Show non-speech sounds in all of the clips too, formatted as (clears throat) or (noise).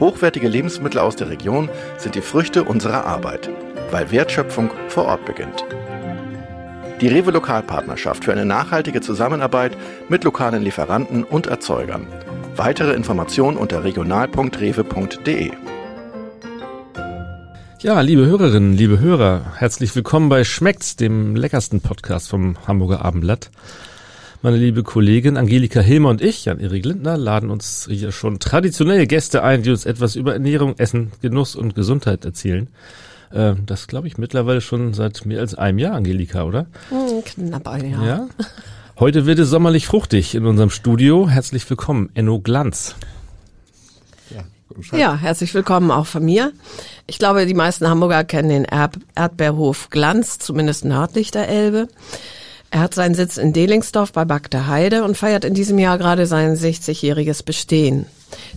Hochwertige Lebensmittel aus der Region sind die Früchte unserer Arbeit, weil Wertschöpfung vor Ort beginnt. Die Rewe Lokalpartnerschaft für eine nachhaltige Zusammenarbeit mit lokalen Lieferanten und Erzeugern. Weitere Informationen unter regional.rewe.de. Ja, liebe Hörerinnen, liebe Hörer, herzlich willkommen bei Schmeckt's, dem leckersten Podcast vom Hamburger Abendblatt. Meine liebe Kollegin Angelika Hilmer und ich, Jan-Erik Lindner, laden uns hier schon traditionell Gäste ein, die uns etwas über Ernährung, Essen, Genuss und Gesundheit erzählen. Äh, das glaube ich mittlerweile schon seit mehr als einem Jahr, Angelika, oder? Hm, knapp ein Jahr. Ja. Heute wird es sommerlich fruchtig in unserem Studio. Herzlich willkommen, Enno Glanz. Ja, herzlich willkommen auch von mir. Ich glaube, die meisten Hamburger kennen den Erd Erdbeerhof Glanz, zumindest nördlich der Elbe. Er hat seinen Sitz in Delingsdorf bei Bagde Heide und feiert in diesem Jahr gerade sein 60-jähriges Bestehen.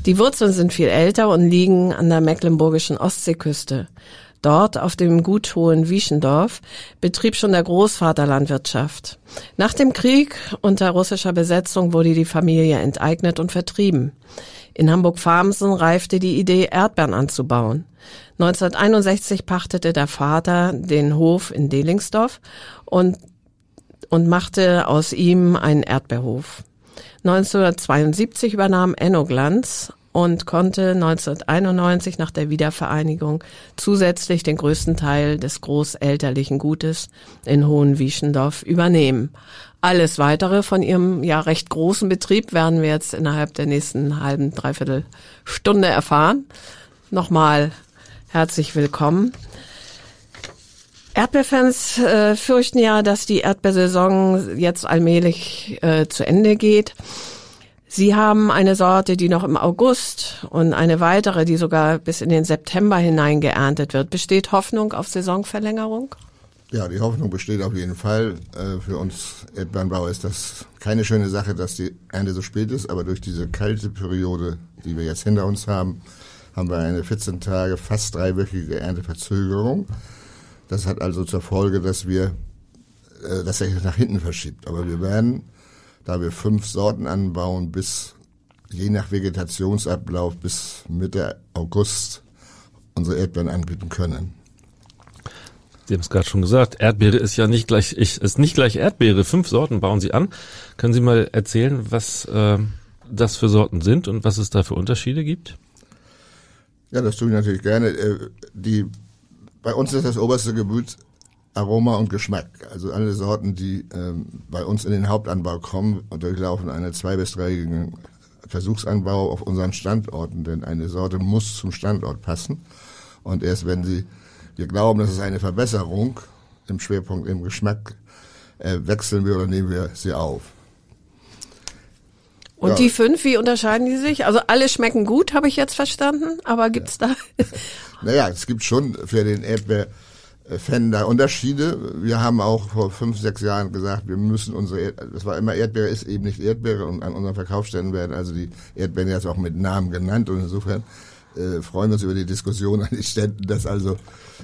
Die Wurzeln sind viel älter und liegen an der mecklenburgischen Ostseeküste. Dort auf dem Gut Hohen Wieschendorf betrieb schon der Großvater Landwirtschaft. Nach dem Krieg unter russischer Besetzung wurde die Familie enteignet und vertrieben. In Hamburg-Farmsen reifte die Idee, Erdbeeren anzubauen. 1961 pachtete der Vater den Hof in Delingsdorf und und machte aus ihm einen Erdbeerhof. 1972 übernahm Enno Glanz und konnte 1991 nach der Wiedervereinigung zusätzlich den größten Teil des großelterlichen Gutes in Hohenwieschendorf übernehmen. Alles weitere von ihrem ja recht großen Betrieb werden wir jetzt innerhalb der nächsten halben, dreiviertel Stunde erfahren. Nochmal herzlich willkommen. Erdbeerfans äh, fürchten ja, dass die Erdbeersaison jetzt allmählich äh, zu Ende geht. Sie haben eine Sorte, die noch im August und eine weitere, die sogar bis in den September hinein geerntet wird. Besteht Hoffnung auf Saisonverlängerung? Ja, die Hoffnung besteht auf jeden Fall. Äh, für uns Erdbeerenbauer ist das keine schöne Sache, dass die Ernte so spät ist, aber durch diese kalte Periode, die wir jetzt hinter uns haben, haben wir eine 14 Tage, fast dreiwöchige Ernteverzögerung. Das hat also zur Folge, dass wir, äh, dass er nach hinten verschiebt. Aber wir werden, da wir fünf Sorten anbauen, bis je nach Vegetationsablauf bis Mitte August unsere Erdbeeren anbieten können. Sie haben es gerade schon gesagt, Erdbeere ist ja nicht gleich, ich, ist nicht gleich Erdbeere. Fünf Sorten bauen Sie an. Können Sie mal erzählen, was äh, das für Sorten sind und was es da für Unterschiede gibt? Ja, das tue ich natürlich gerne. Äh, die bei uns ist das oberste Gebot Aroma und Geschmack. Also alle Sorten, die ähm, bei uns in den Hauptanbau kommen und durchlaufen eine zwei- bis dreijährigen Versuchsanbau auf unseren Standorten, denn eine Sorte muss zum Standort passen. Und erst wenn sie, wir glauben, das ist eine Verbesserung im Schwerpunkt im Geschmack, äh, wechseln wir oder nehmen wir sie auf. Und ja. die fünf, wie unterscheiden die sich? Also alle schmecken gut, habe ich jetzt verstanden, aber gibt's ja. da? (laughs) naja, es gibt schon für den Erdbeer-Fan da Unterschiede. Wir haben auch vor fünf, sechs Jahren gesagt, wir müssen unsere, Erd das war immer Erdbeere, ist eben nicht Erdbeere und an unseren Verkaufsständen werden also die Erdbeeren jetzt auch mit Namen genannt und insofern äh, freuen wir uns über die Diskussion an den Ständen, dass also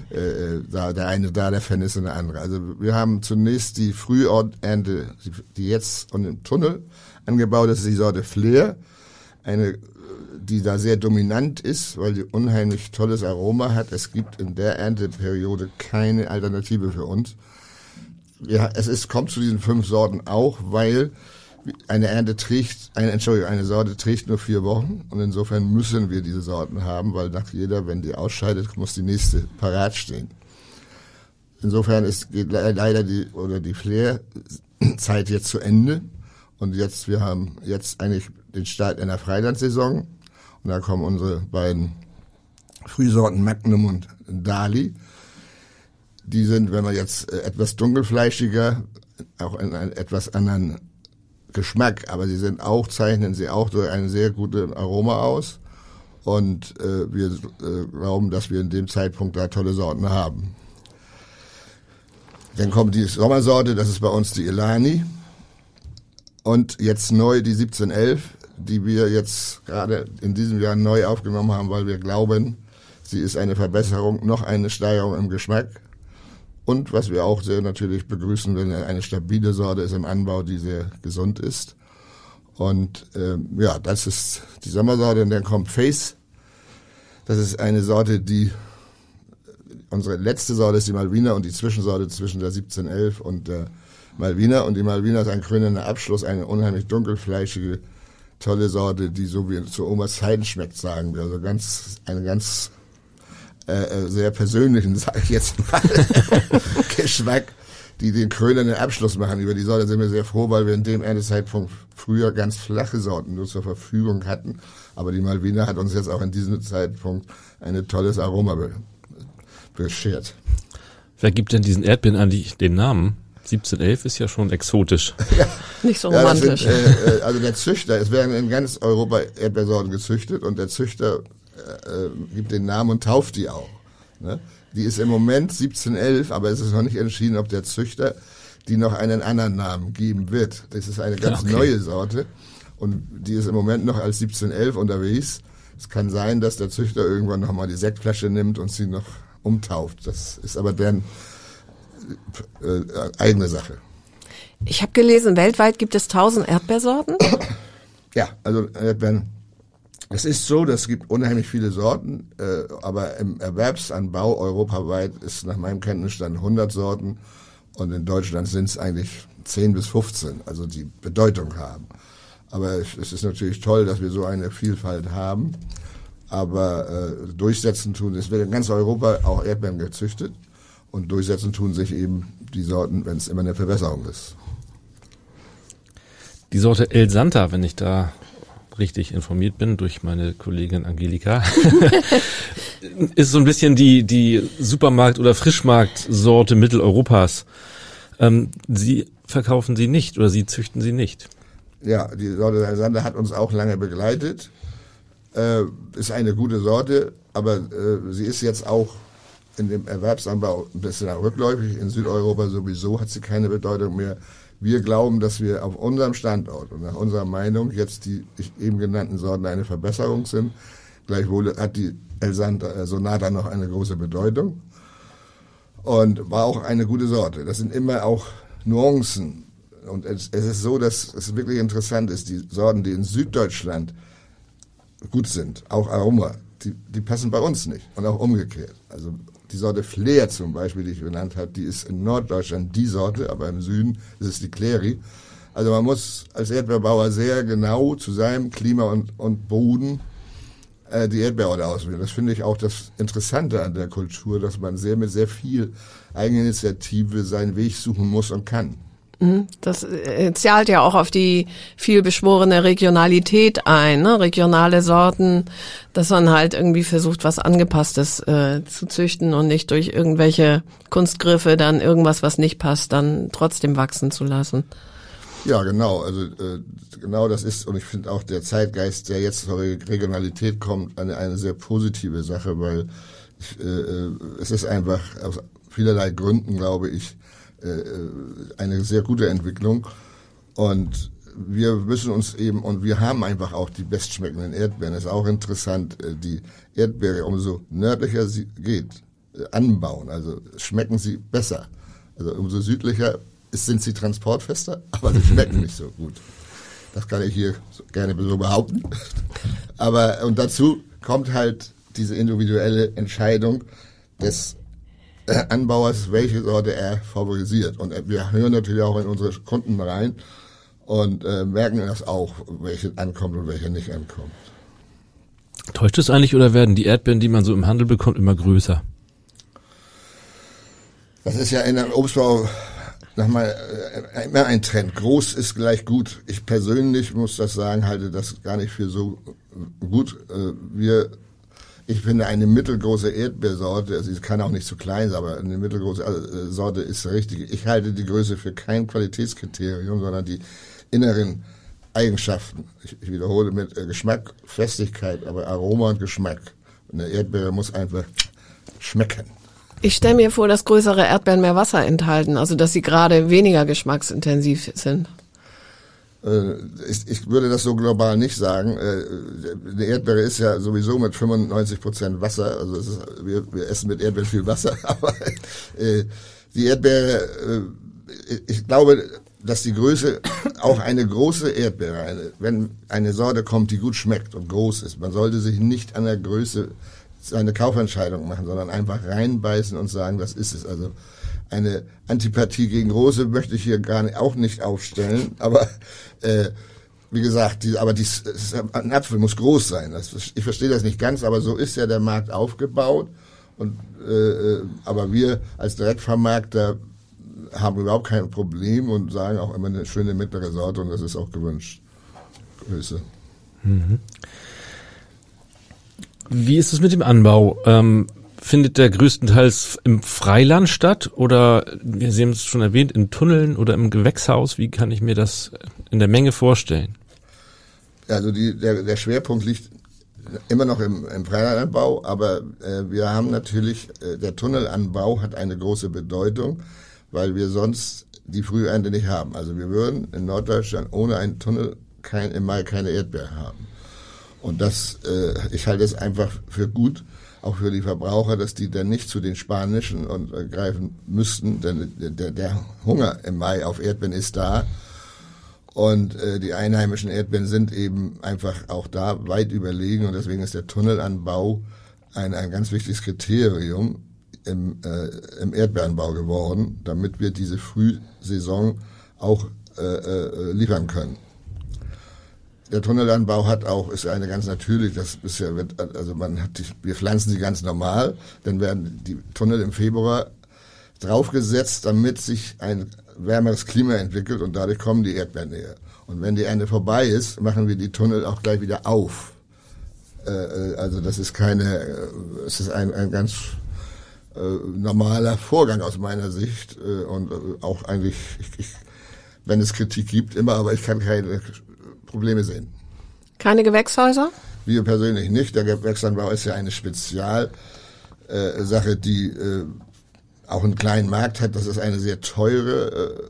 äh, da der eine da der Fan ist und der andere. Also wir haben zunächst die Frühorternte, die jetzt und im Tunnel angebaut. Ist die Sorte Flair, eine, die da sehr dominant ist, weil die unheimlich tolles Aroma hat. Es gibt in der Ernteperiode keine Alternative für uns. Ja, es ist, kommt zu diesen fünf Sorten auch, weil eine Ernte trägt, eine, Entschuldigung, eine Sorte trägt nur vier Wochen und insofern müssen wir diese Sorten haben, weil nach jeder, wenn die ausscheidet, muss die nächste parat stehen. Insofern ist, geht leider die, oder die Flair-Zeit jetzt zu Ende. Und jetzt, wir haben jetzt eigentlich den Start einer Freilandsaison. Und da kommen unsere beiden Frühsorten Magnum und Dali. Die sind, wenn man jetzt äh, etwas dunkelfleischiger, auch in einen etwas anderen Geschmack, aber sie sind auch, zeichnen sie auch durch ein sehr gutes Aroma aus. Und äh, wir äh, glauben, dass wir in dem Zeitpunkt da tolle Sorten haben. Dann kommt die Sommersorte, das ist bei uns die Elani. Und jetzt neu die 1711, die wir jetzt gerade in diesem Jahr neu aufgenommen haben, weil wir glauben, sie ist eine Verbesserung, noch eine Steigerung im Geschmack. Und was wir auch sehr natürlich begrüßen, wenn eine stabile Sorte ist im Anbau, die sehr gesund ist. Und ähm, ja, das ist die Sommersorte. Und dann kommt Face. Das ist eine Sorte, die unsere letzte Sorte ist die Malvina und die Zwischensorte zwischen der 1711 und der Malvina. Und die Malvina ist ein krönender Abschluss, eine unheimlich dunkelfleischige, tolle Sorte, die so wie zu Omas Zeiten schmeckt, sagen wir. Also ganz, eine ganz äh, äh sehr persönlichen, (laughs) sage ich jetzt mal, (laughs) Geschmack, die den krönenden Abschluss machen. Über die Sorte sind wir sehr froh, weil wir in dem Erntezeitpunkt früher ganz flache Sorten nur zur Verfügung hatten. Aber die Malvina hat uns jetzt auch in diesem Zeitpunkt ein tolles Aroma beschert. Wer gibt denn diesen Erdbeeren eigentlich den Namen? 1711 ist ja schon exotisch. (laughs) Ja. Nicht so romantisch. Ja, sind, äh, also der Züchter, es werden in ganz Europa Erdbeersorten gezüchtet und der Züchter äh, äh gibt den Namen und tauft die auch. Ne? Die ist im Moment 1711, aber es ist noch nicht entschieden, ob der Züchter die noch einen anderen Namen geben wird. Das ist eine ganz okay. neue Sorte und die ist im Moment noch als 1711 unterwegs. Es kann sein, dass der Züchter irgendwann nochmal die Sektflasche nimmt und sie noch umtauft. Das ist aber deren äh, eigene Sache. Ich habe gelesen, weltweit gibt es 1000 Erdbeersorten. Ja, also Erdbeeren. Es ist so, es gibt unheimlich viele Sorten, äh, aber im Erwerbsanbau europaweit ist nach meinem Kenntnisstand 100 Sorten und in Deutschland sind es eigentlich 10 bis 15, also die Bedeutung haben. Aber es ist natürlich toll, dass wir so eine Vielfalt haben. Aber äh, durchsetzen tun, es wird in ganz Europa auch Erdbeeren gezüchtet und durchsetzen tun sich eben die Sorten, wenn es immer eine Verbesserung ist. Die Sorte El Santa, wenn ich da richtig informiert bin durch meine Kollegin Angelika, (laughs) ist so ein bisschen die, die Supermarkt- oder Frischmarktsorte Mitteleuropas. Ähm, sie verkaufen sie nicht oder sie züchten sie nicht. Ja, die Sorte El Santa hat uns auch lange begleitet äh, ist eine gute Sorte, aber äh, sie ist jetzt auch in dem Erwerbsanbau ein bisschen rückläufig. In Südeuropa sowieso hat sie keine Bedeutung mehr. Wir glauben, dass wir auf unserem Standort und nach unserer Meinung jetzt die eben genannten Sorten eine Verbesserung sind. Gleichwohl hat die El äh, Sonata noch eine große Bedeutung und war auch eine gute Sorte. Das sind immer auch Nuancen. Und es, es ist so, dass es wirklich interessant ist, die Sorten, die in Süddeutschland gut sind, auch Aroma, die, die passen bei uns nicht und auch umgekehrt. Also die Sorte Flair zum Beispiel, die ich genannt habe, die ist in Norddeutschland die Sorte, aber im Süden ist es die Cleri. Also man muss als Erdbeerbauer sehr genau zu seinem Klima und, und Boden äh, die Erdbeerorte auswählen. Das finde ich auch das Interessante an der Kultur, dass man sehr mit sehr viel Eigeninitiative seinen Weg suchen muss und kann. Mhm. Das äh, zahlt ja auch auf die viel beschworene Regionalität ein, ne? regionale Sorten, dass man halt irgendwie versucht, was Angepasstes äh, zu züchten und nicht durch irgendwelche Kunstgriffe dann irgendwas, was nicht passt, dann trotzdem wachsen zu lassen. Ja, genau. Also äh, genau das ist, und ich finde auch der Zeitgeist, der jetzt zur Regionalität kommt, eine, eine sehr positive Sache, weil ich, äh, äh es ist einfach aus vielerlei Gründen, glaube ich, äh, äh, eine sehr gute Entwicklung. Und wir müssen uns eben, und wir haben einfach auch die bestschmeckenden Erdbeeren. Das ist auch interessant, äh, die Erdbeere, umso nördlicher sie geht, anbauen. Also schmecken sie besser. Also umso südlicher sind sie transportfester, (laughs) aber sie schmecken nicht so gut. Das kann ich hier gerne so behaupten. (laughs) Aber, und dazu kommt halt diese individuelle Entscheidung des äh, Anbauers, welche Sorte er favorisiert. Und äh, wir hören natürlich auch in unsere Kunden rein und äh, merken das auch, welche ankommt und welche nicht ankommt. Täuscht es eigentlich oder werden die Erdbeeren, die man so im Handel bekommt, immer größer? Das ist ja in der Obstbau nochmal äh, immer ein Trend. Groß ist gleich gut. Ich persönlich muss das sagen, halte das gar nicht für so gut. Äh, wir ich finde eine mittelgroße Erdbeersorte, also sie kann auch nicht zu klein sein, aber eine mittelgroße äh, Sorte ist richtig. Ich halte die Größe für kein Qualitätskriterium, sondern die inneren Eigenschaften. Ich, ich wiederhole mit äh, Geschmack, Festigkeit, aber Aroma und Geschmack. Eine Erdbeere muss einfach schmecken. Ich stelle mir vor, dass größere Erdbeeren mehr Wasser enthalten, also dass sie gerade weniger geschmacksintensiv sind. Äh, ich, ich würde das so global nicht sagen. Äh, eine Erdbeere ist ja sowieso mit 95 Prozent Wasser. Also ist, wir, wir, essen mit Erdbeeren viel Wasser. (laughs) Aber äh, die Erdbeere, ich glaube, dass die Größe (coughs) auch eine große Erdbeere, wenn eine Sorte kommt, die gut schmeckt und groß ist, man sollte sich nicht an der Größe seine Kaufentscheidung machen, sondern einfach reinbeißen und sagen, das ist es. Also eine Antipathie gegen Rose möchte ich hier gar nicht, auch nicht aufstellen, aber äh, wie gesagt, die, aber dies, ein Apfel muss groß sein. Das, ich verstehe das nicht ganz, aber so ist ja der Markt aufgebaut. Und äh, äh aber wir als Direktvermarkter haben überhaupt kein Problem und sagen auch immer eine schöne mittlere Sorte und das ist auch gewünscht. Größe. Mhm. Wie ist es mit dem Anbau? Ähm, findet der größtenteils im Freiland statt oder, Sie haben es schon erwähnt, in Tunneln oder im Gewächshaus? Wie kann ich mir das in der Menge vorstellen? Also die, der, der Schwerpunkt liegt immer noch im, im Freilandanbau, aber äh, wir haben natürlich, äh, der Tunnelanbau hat eine große Bedeutung, weil wir sonst die Frühernte nicht haben. Also wir würden in Norddeutschland ohne einen Tunnel kein, im Mai keine Erdbeeren haben. Und das, äh, ich halte es einfach für gut, auch für die Verbraucher, dass die dann nicht zu den spanischen äh, greifen müssten, denn der, der Hunger im Mai auf Erdbeeren ist da. Und äh, die einheimischen Erdbeeren sind eben einfach auch da weit überlegen und deswegen ist der Tunnelanbau ein, ein ganz wichtiges Kriterium im, äh, im Erdbeeranbau geworden, damit wir diese Frühsaison auch äh, äh, liefern können der Tunnelanbau hat auch, ist eine ganz natürlich, das bisher wird, also man hat, die, wir pflanzen sie ganz normal, dann werden die Tunnel im Februar draufgesetzt, damit sich ein wärmeres Klima entwickelt und dadurch kommen die Erdbeeren näher. Und wenn die Ernte vorbei ist, machen wir die Tunnel auch gleich wieder auf. Äh, äh also das ist keine, äh, es ist ein, ein ganz äh, normaler Vorgang aus meiner Sicht äh, und äh, auch eigentlich, ich, ich, wenn es Kritik gibt, immer, aber ich kann keine Probleme sehen. Keine Gewächshäuser? Wir persönlich nicht. Der Gewächsanbau ist ja eine Spezialsache, die äh, auch einen kleinen Markt hat. Das ist eine sehr teure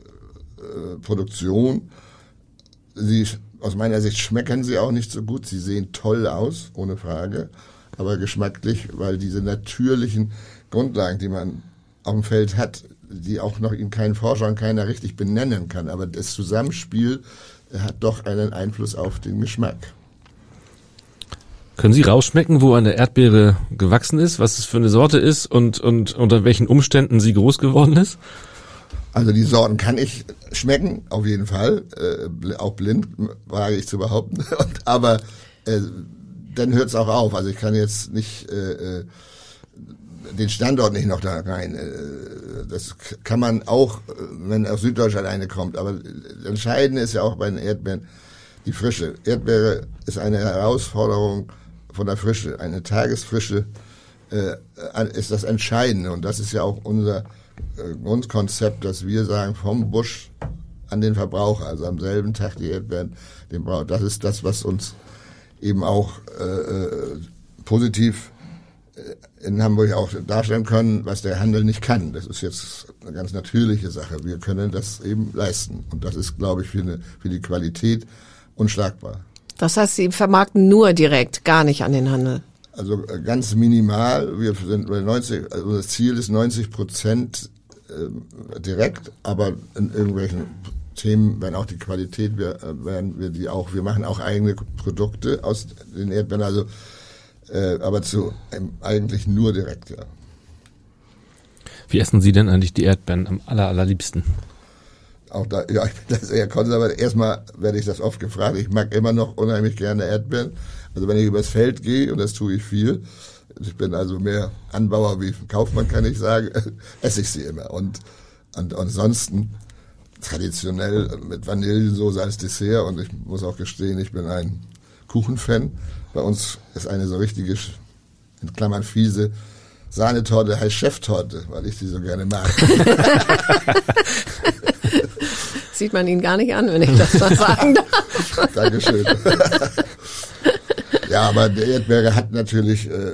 äh, äh, Produktion. Sie, aus meiner Sicht schmecken sie auch nicht so gut. Sie sehen toll aus, ohne Frage, aber geschmacklich, weil diese natürlichen Grundlagen, die man auf dem Feld hat, die auch noch in keinen Forscher und keiner richtig benennen kann. Aber das Zusammenspiel hat doch einen Einfluss auf den Geschmack. Können Sie rausschmecken, wo eine Erdbeere gewachsen ist, was es für eine Sorte ist und, und unter welchen Umständen sie groß geworden ist? Also die Sorten kann ich schmecken, auf jeden Fall. Äh, auch blind, wage ich zu behaupten. (laughs) Und, aber äh, dann hört es auch auf. Also ich kann jetzt nicht äh, äh den Standort nicht noch da rein. Äh, das kann man auch, wenn aus Süddeutschland eine kommt. Aber das Entscheidende ist ja auch bei den Erdbeeren die Frische. Erdbeere ist eine Herausforderung von der Frische. Eine Tagesfrische äh, ist das Entscheidende. Und das ist ja auch unser äh, Grundkonzept, dass wir sagen, vom Busch an den Verbraucher, also am selben Tag die Erdbeeren, den Brauch. Das ist das, was uns eben auch äh, äh positiv in Hamburg auch darstellen können, was der Handel nicht kann. Das ist jetzt eine ganz natürliche Sache. Wir können das eben leisten. Und das ist, glaube ich, für, eine, für die Qualität unschlagbar. Das heißt, Sie vermarkten nur direkt, gar nicht an den Handel? Also äh, ganz minimal. Wir sind bei 90, also das Ziel ist 90 Prozent äh, direkt, aber in irgendwelchen Themen, wenn auch die Qualität, wir, äh, werden wir die auch, wir machen auch eigene Produkte aus den Erdbeeren. Also äh, aber zu ähm, eigentlich nur direkt, ja. Wie essen Sie denn eigentlich die Erdbeeren am aller, allerliebsten? Auch da, ja, ich bin da sehr konservativ. Erstmal werde ich das oft gefragt. Ich mag immer noch unheimlich gerne Erdbeeren. Also wenn ich übers Feld gehe, und das tue ich viel, ich bin also mehr Anbauer wie Kaufmann, kann ich sagen, (laughs) esse ich sie immer. Und, und, und ansonsten traditionell mit Vanillesoße als Dessert. Und ich muss auch gestehen, ich bin ein Kuchenfan. Bei uns ist eine so richtige, in Klammern fiese, Sahnetorte heißt Cheftorte, weil ich sie so gerne mag. (laughs) Sieht man ihn gar nicht an, wenn ich das mal sagen darf. (laughs) Dankeschön. ja, aber der Erdbeere hat natürlich äh,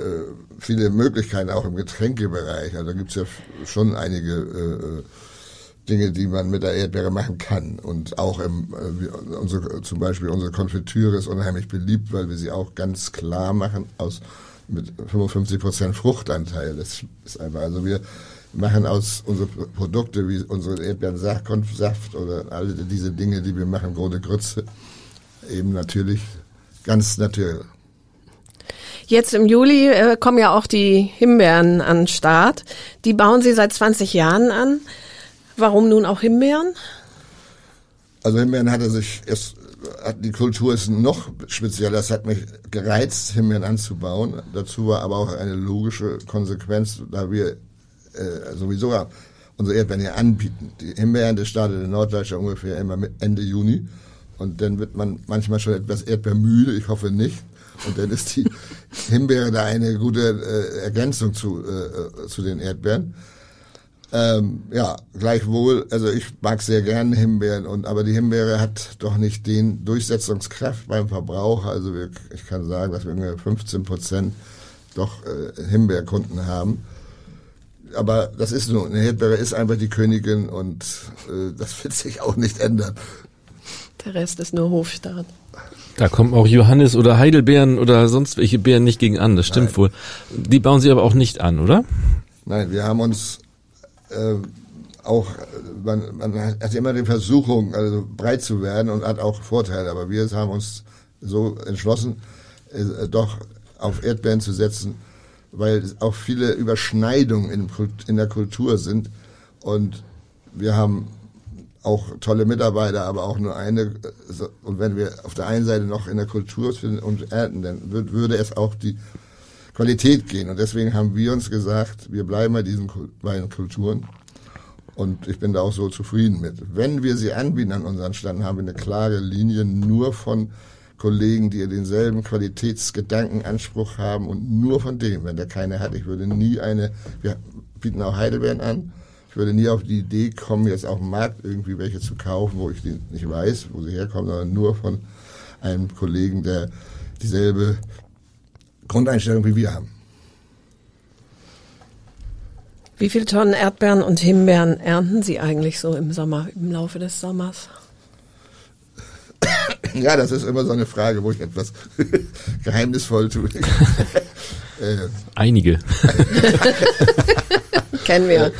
viele Möglichkeiten auch im Getränkebereich. Also da gibt's ja schon einige äh, Dinge, die man mit der Erdbeere machen kann. Und auch im, äh, unsere, zum Beispiel unsere Konfitüre ist unheimlich beliebt, weil wir sie auch ganz klar machen aus mit 55 Prozent Fruchtanteil. Das ist einfach, also wir machen aus unsere Produkte wie unsere Erdbeerensaft oder alle diese Dinge, die wir machen, Grode Grütze, eben natürlich ganz natürlich. Jetzt im Juli äh, kommen ja auch die Himbeeren an den Start. Die bauen Sie seit 20 Jahren an. Warum nun auch Himbeeren? Also Himbeeren hatte sich erst, hat die Kultur ist noch spezieller. Das hat mich gereizt, Himbeeren anzubauen. Dazu war aber auch eine logische Konsequenz, da wir äh, sowieso unsere Erdbeeren hier anbieten. Die Himbeeren, das startet in Norddeutschland ungefähr immer Ende Juni. Und dann wird man manchmal schon etwas erdbeermüde, ich hoffe nicht. Und dann ist die (laughs) Himbeere da eine gute äh, Ergänzung zu, äh, zu den Erdbeeren. Ähm, ja, gleichwohl, also ich mag sehr gerne Himbeeren, und, aber die Himbeere hat doch nicht den Durchsetzungskraft beim Verbraucher. Also wir, ich kann sagen, dass wir 15 Prozent doch äh, Himbeerkunden haben. Aber das ist nur, eine Erdbeere ist einfach die Königin und äh, das (laughs) wird sich auch nicht ändern. Der Rest ist nur Hofstaat. Da kommen auch Johannes oder Heidelbeeren oder sonst welche Beeren nicht gegen an, das stimmt Nein. wohl. Die bauen sie aber auch nicht an, oder? Nein, wir haben uns äh, auch, man, man hat immer die Versuchung, also breit zu werden und hat auch Vorteile, aber wir haben uns so entschlossen, äh, doch auf Erdbeeren zu setzen, weil auch viele Überschneidungen in, in der Kultur sind und wir haben auch tolle Mitarbeiter, aber auch nur eine. Und wenn wir auf der einen Seite noch in der Kultur finden und ernten, dann würde es auch die Qualität gehen. Und deswegen haben wir uns gesagt, wir bleiben bei diesen beiden Kulturen. Und ich bin da auch so zufrieden mit. Wenn wir sie anbieten an unseren Ständen, haben wir eine klare Linie nur von Kollegen, die denselben Qualitätsgedankenanspruch haben und nur von dem, wenn der keine hat. Ich würde nie eine, wir bieten auch Heidelbeeren an, ich würde nie auf die Idee kommen, jetzt auf dem Markt irgendwie welche zu kaufen, wo ich nicht weiß, wo sie herkommen, sondern nur von einem Kollegen, der dieselbe Grundeinstellung wie wir haben. Wie viele Tonnen Erdbeeren und Himbeeren ernten Sie eigentlich so im Sommer, im Laufe des Sommers? Ja, das ist immer so eine Frage, wo ich etwas (laughs) geheimnisvoll tue. (laughs) Äh, Einige. (laughs) Kennen wir.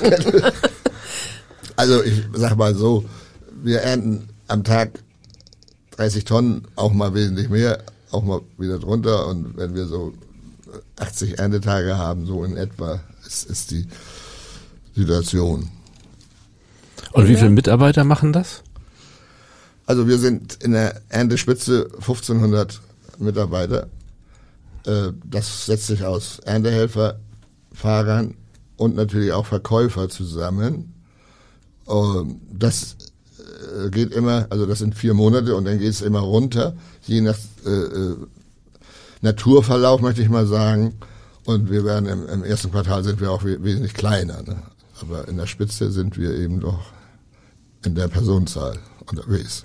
Also ich sag mal so, wir ernten am Tag 30 Tonnen, auch mal wesentlich mehr, auch mal wieder drunter. Und wenn wir so 80 Erntetage haben, so in etwa, ist, ist die Situation. Und wie viele Mitarbeiter machen das? Also wir sind in der Erntespitze 1500 Mitarbeiter. Äh, das setzt sich aus Erntehelfer, Fahrern und natürlich auch Verkäufer zusammen. Das geht immer, also das sind vier Monate und dann geht es immer runter, je nach äh, Naturverlauf möchte ich mal sagen. Und wir werden im, im ersten Quartal sind wir auch wesentlich kleiner. Ne? Aber in der Spitze sind wir eben doch in der Personenzahl unterwegs.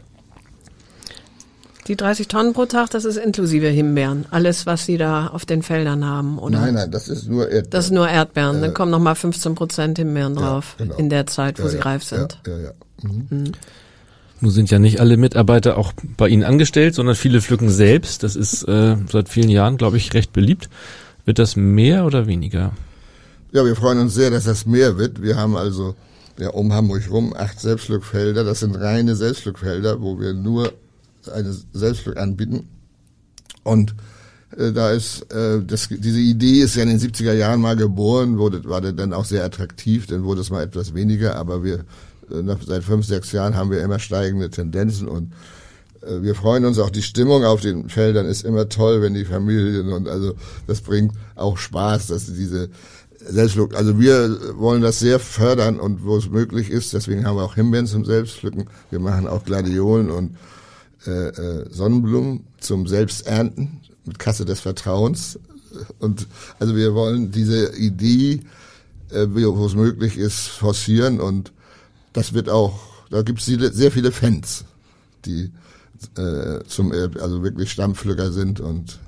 Die 30 Tonnen pro Tag, das ist inklusive Himbeeren. Alles, was Sie da auf den Feldern haben, oder? Nein, nein, das ist nur Erdbeeren. Das ist nur Erdbeeren. Äh, Dann kommen nochmal 15 Prozent Himbeeren drauf ja, genau. in der Zeit, wo ja, sie ja, reif sind. Ja, ja, ja. Mhm. Nun sind ja nicht alle Mitarbeiter auch bei Ihnen angestellt, sondern viele pflücken selbst. Das ist äh, seit vielen Jahren, glaube ich, recht beliebt. Wird das mehr oder weniger? Ja, wir freuen uns sehr, dass das mehr wird. Wir haben also ja, um Hamburg rum acht Selbstpflückfelder. Das sind reine Selbstpflückfelder, wo wir nur eine Selbstpflück anbieten. Und äh, da ist äh, das, diese Idee ist ja in den 70er Jahren mal geboren, wurde war dann auch sehr attraktiv, dann wurde es mal etwas weniger, aber wir seit fünf, sechs Jahren haben wir immer steigende Tendenzen und äh, wir freuen uns auch die Stimmung auf den Feldern ist immer toll, wenn die Familien und also das bringt auch Spaß, dass diese Selbstpflück, also wir wollen das sehr fördern und wo es möglich ist, deswegen haben wir auch Himbeeren zum Selbstpflücken, wir machen auch Gladiolen und äh, äh, Sonnenblumen zum Selbsternten mit Kasse des Vertrauens. Und also wir wollen diese Idee, äh, wo es möglich ist, forcieren und das wird auch da gibt es sehr viele Fans, die äh, zum also wirklich Stammpflücker sind und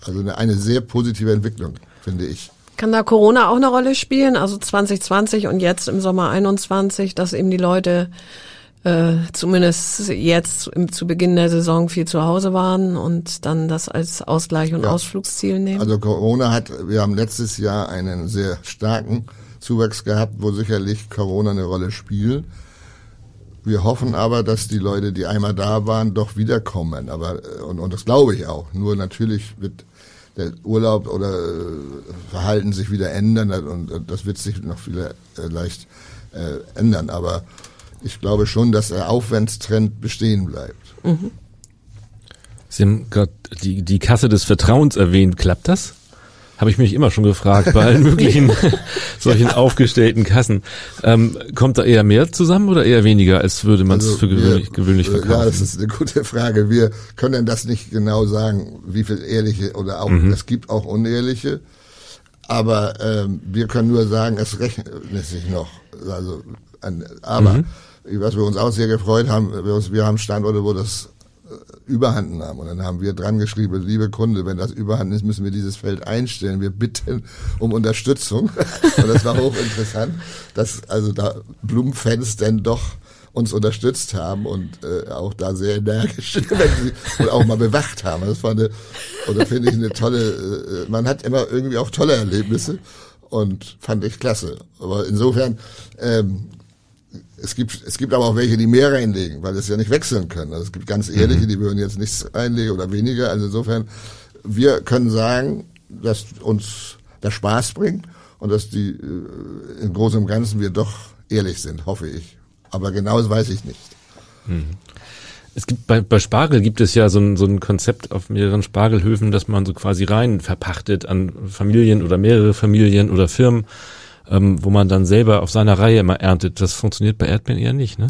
also eine, eine sehr positive Entwicklung, finde ich. Kann da Corona auch eine Rolle spielen? Also 2020 und jetzt im Sommer 21, dass eben die Leute äh, zumindest jetzt im, zu Beginn der Saison viel zu Hause waren und dann das als Ausgleich und ja. Ausflugsziel nehmen? Also Corona hat, wir haben letztes Jahr einen sehr starken Zuwachs gehabt, wo sicherlich Corona eine Rolle spielt. Wir hoffen aber, dass die Leute, die einmal da waren, doch wiederkommen. Aber äh, und, und das glaube ich auch. Nur natürlich wird der Urlaub oder äh, Verhalten sich wieder ändern und, und das wird sich noch vielleicht äh, ändern. Aber ich glaube schon, dass der Aufwärtstrend bestehen bleibt. Mhm. Sie haben gerade die, die Kasse des Vertrauens erwähnt. Klappt das? Habe ich mich immer schon gefragt bei allen möglichen (laughs) solchen ja. aufgestellten Kassen. Ähm, kommt da eher mehr zusammen oder eher weniger, als würde man es also für gewöhnlich, wir, gewöhnlich äh, verkaufen? Ja, das ist eine gute Frage. Wir können das nicht genau sagen, wie viel ehrliche oder auch, mhm. es gibt auch unehrliche. Aber ähm, wir können nur sagen, es rechnet sich noch. Also, aber mhm was wir uns auch sehr gefreut haben, wir, wir haben Standorte, wo das Überhand nahm. Und dann haben wir dran geschrieben, liebe Kunde, wenn das Überhand ist, müssen wir dieses Feld einstellen. Wir bitten um Unterstützung. Und das war hochinteressant, dass also da Blumenfans denn doch uns unterstützt haben und äh, auch da sehr energisch (laughs) und auch mal bewacht haben. Das war eine, oder finde ich eine tolle, äh, man hat immer irgendwie auch tolle Erlebnisse und fand ich klasse. Aber insofern ähm, es gibt, es gibt aber auch welche, die mehr reinlegen, weil es ja nicht wechseln können. Also es gibt ganz ehrliche, mhm. die würden jetzt nichts reinlegen oder weniger. Also insofern, wir können sagen, dass uns der Spaß bringt und dass die äh, im Großen und Ganzen wir doch ehrlich sind, hoffe ich. Aber genau das weiß ich nicht. Mhm. Es gibt bei, bei Spargel gibt es ja so ein, so ein Konzept auf mehreren Spargelhöfen, dass man so quasi rein verpachtet an Familien oder mehrere Familien oder Firmen ähm, wo man dann selber auf seiner Reihe immer erntet. Das funktioniert bei Erdbeeren eher nicht, ne?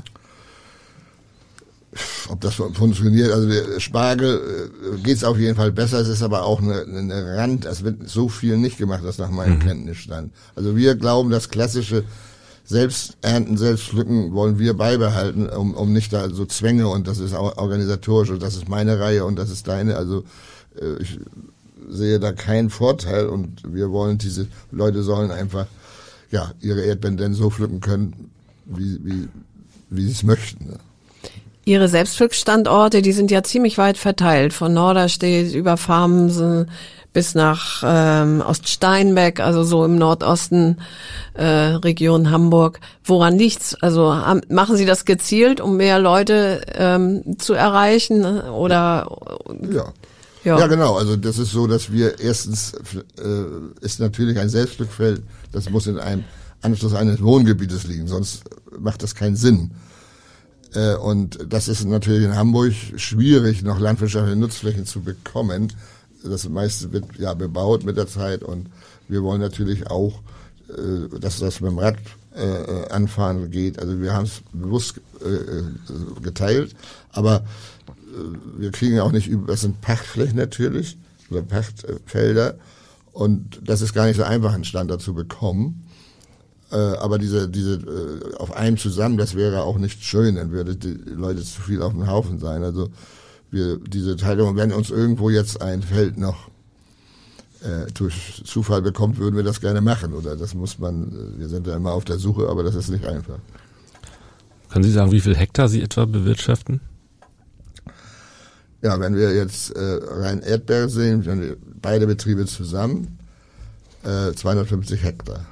Ob das funktioniert, also der Spargel äh, geht es auf jeden Fall besser, es ist aber auch eine, eine Rand, es wird so viel nicht gemacht, das nach meinem mhm. Kenntnisstand. Also wir glauben, das klassische selbst ernten, selbst pflücken wollen wir beibehalten, um, um nicht da so Zwänge und das ist auch organisatorisch und das ist meine Reihe und das ist deine. Also äh, ich sehe da keinen Vorteil und wir wollen diese Leute sollen einfach ja, ihre Erdbeeren denn so pflücken können, wie, wie, wie sie es möchten. Ne? Ihre Selbstpflückstandorte, die sind ja ziemlich weit verteilt, von Norderstedt über Farmsen bis nach ähm, Oststeinbeck, also so im Nordosten äh, Region Hamburg. Woran liegt's? Also haben, machen Sie das gezielt, um mehr Leute ähm, zu erreichen? Oder ja. Ja. ja, genau. Also das ist so, dass wir erstens äh, ist natürlich ein Selbstglückfeld, das muss in einem Anschluss eines Wohngebietes liegen, sonst macht das keinen Sinn. Äh, und das ist natürlich in Hamburg schwierig, noch landwirtschaftliche Nutzflächen zu bekommen. Das meiste wird ja bebaut mit der Zeit und wir wollen natürlich auch, äh, dass das mit dem Rad äh, anfahren geht. Also wir haben es bewusst äh, äh, geteilt, aber wir kriegen auch nicht über, das sind Pachtflächen natürlich, oder Pachtfelder. Und das ist gar nicht so einfach, einen Standard zu bekommen. Äh, aber diese, diese, äh, auf einem zusammen, das wäre auch nicht schön, dann würde die Leute zu viel auf dem Haufen sein. Also wir, diese Teilung, wenn uns irgendwo jetzt ein Feld noch äh, durch Zufall bekommt, würden wir das gerne machen. Oder das muss man, wir sind da immer auf der Suche, aber das ist nicht einfach. Können Sie sagen, wie viel Hektar Sie etwa bewirtschaften? Ja, wenn wir jetzt äh, rein Erdbeere sehen, wenn wir beide Betriebe zusammen, äh, 250 Hektar.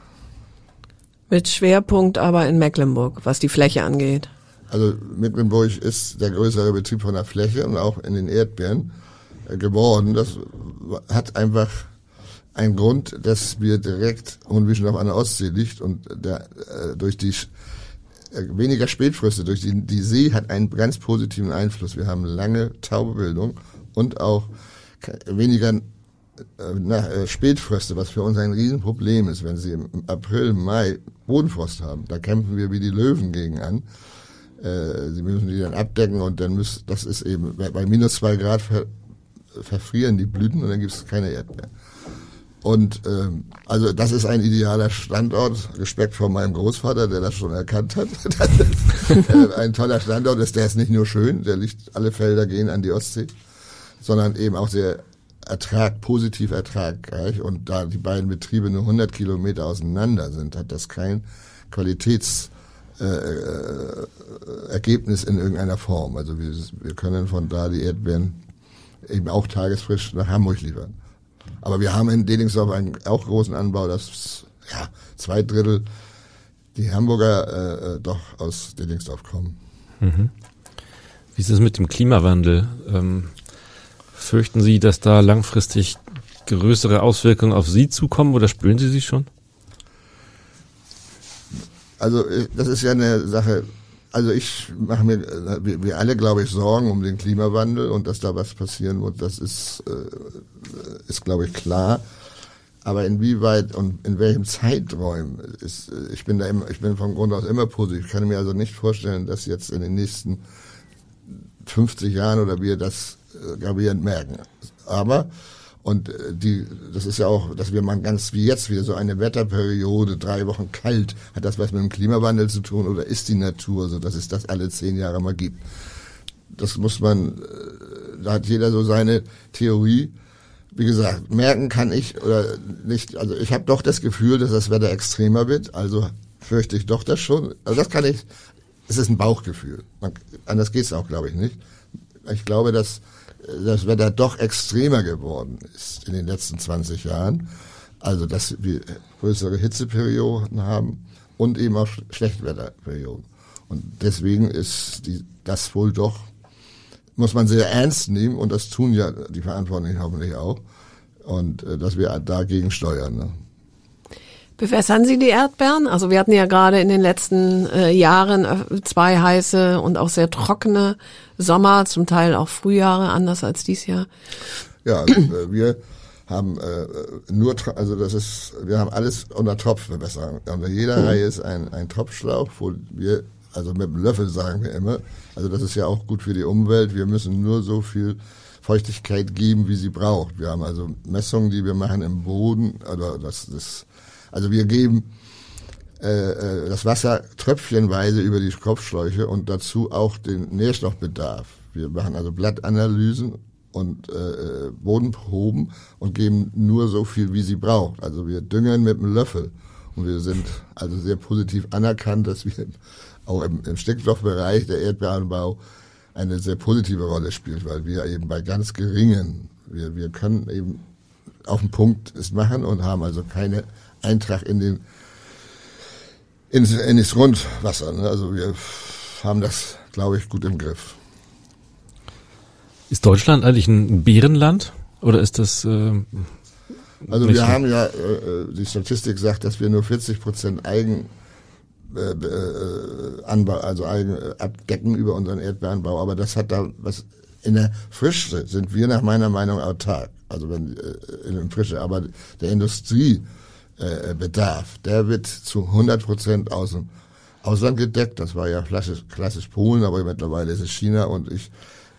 Mit Schwerpunkt aber in Mecklenburg, was die Fläche angeht. Also Mecklenburg ist der größere Betrieb von der Fläche und auch in den Erdbeeren äh, geworden. Das hat einfach einen Grund, dass wir direkt Hohenwischendorf an der Ostsee liegt und der, äh, durch die weniger Spätfröste durch die, die See hat einen ganz positiven Einfluss. Wir haben lange Taubebildung und auch weniger äh, na, äh, Spätfröste, was für uns ein Riesenproblem ist. Wenn Sie im April, Mai Bodenfrost haben, da kämpfen wir wie die Löwen gegen an. Äh, Sie müssen die dann abdecken und dann müssen, das ist eben, bei minus zwei Grad ver, verfrieren die Blüten und dann gibt es keine Erdbeeren. Und ähm, also das ist ein idealer Standort. Respekt vor meinem Großvater, der das schon erkannt hat. (laughs) Ist, äh, ein toller Standort ist. Der ist nicht nur schön, der liegt, alle Felder gehen an die Ostsee, sondern eben auch sehr Ertrag, positiv ertragreich. Und da die beiden Betriebe nur 100 Kilometer auseinander sind, hat das kein Qualitäts äh, äh, Ergebnis in irgendeiner Form. Also wir, wir können von da die Erdbeeren eben auch tagesfrisch nach Hamburg liefern. Aber wir haben in Delingsdorf einen auch großen Anbau, dass ja, zwei Drittel die Hamburger äh, äh, doch aus Delingsdorf kommen. Mhm. Wie ist es mit dem Klimawandel? Ähm, fürchten Sie, dass da langfristig größere Auswirkungen auf Sie zukommen oder spüren Sie sie schon? Also äh, das ist ja eine Sache, also ich mache mir, äh, wir, alle, glaube ich, Sorgen um den Klimawandel und dass da was passieren wird, das ist, äh, ist glaube ich, klar. Aber inwieweit und in welchem Zeiträumen ist, äh, ich bin da immer, ich bin vom Grund aus immer positiv. Ich kann mir also nicht vorstellen, dass jetzt in den nächsten 50 Jahren oder wir das gravierend merken. Aber und äh, die, das ist ja auch, dass wir mal ganz wie jetzt wieder so eine Wetterperiode, drei Wochen kalt, hat das was mit dem Klimawandel zu tun oder ist die Natur so, dass es das alle zehn Jahre mal gibt? Das muss man, äh, da hat jeder so seine Theorie. Wie gesagt, merken kann ich oder nicht, also ich habe doch das Gefühl, dass das Wetter extremer wird, also fürchte ich doch das schon. Also das kann ich, es ist ein Bauchgefühl. Man, anders geht's auch, glaube ich, nicht. Ich glaube, dass das Wetter doch extremer geworden ist in den letzten 20 Jahren. Also, dass wir größere Hitzeperioden haben und eben auch Schlechtwetterperioden. Und deswegen ist die, das wohl doch, muss man sehr ernst nehmen und das tun ja die Verantwortlichen hoffentlich auch. Und äh, dass wir dagegen steuern. Ne? Bewässern Sie die Erdbeeren? Also wir hatten ja gerade in den letzten äh, Jahren zwei heiße und auch sehr trockene Sommer, zum Teil auch Frühjahre, anders als dies Jahr. Ja, also, äh, wir haben äh, nur, also das ist, wir haben alles unter Tropfbewässerung. Unter jeder mhm. Reihe ist ein, ein Tropfschlauch, wo wir, also mit dem Löffel sagen wir immer, also das ist ja auch gut für die Umwelt, wir müssen nur so viel Feuchtigkeit geben, wie sie braucht. Wir haben also Messungen, die wir machen im Boden, oder das, das also wir geben äh, äh, das Wasser tröpfchenweise über die Kopfschläuche und dazu auch den Nährstoffbedarf. Wir machen also Blattanalysen und äh, Bodenproben und geben nur so viel, wie sie braucht. Also wir düngen mit einem Löffel. Und wir sind also sehr positiv anerkannt, dass wir auch im, im Stickstoffbereich der Erdbeeranbau eine sehr positive Rolle spielt, weil wir eben bei ganz geringen, wir, wir können eben auf den Punkt es machen und haben also keine Eintrag in den in, in das Grundwasser. Ne? Also wir haben das, glaube ich, gut im Griff. Ist Deutschland eigentlich ein Bärenland oder ist das? Äh, also wir haben ja, äh, die Statistik sagt, dass wir nur 40 Prozent Eigen äh, äh, Anbau, also Eigen äh, abdecken über unseren Erdbeeranbau. Aber das hat da was in der Frische sind wir nach meiner Meinung autark. Also wenn äh, in der Frische, aber der Industrie äh, Bedarf, der wird zu 100 Prozent aus dem Ausland gedeckt. Das war ja klassisch, klassisch Polen, aber mittlerweile ist es China und ich,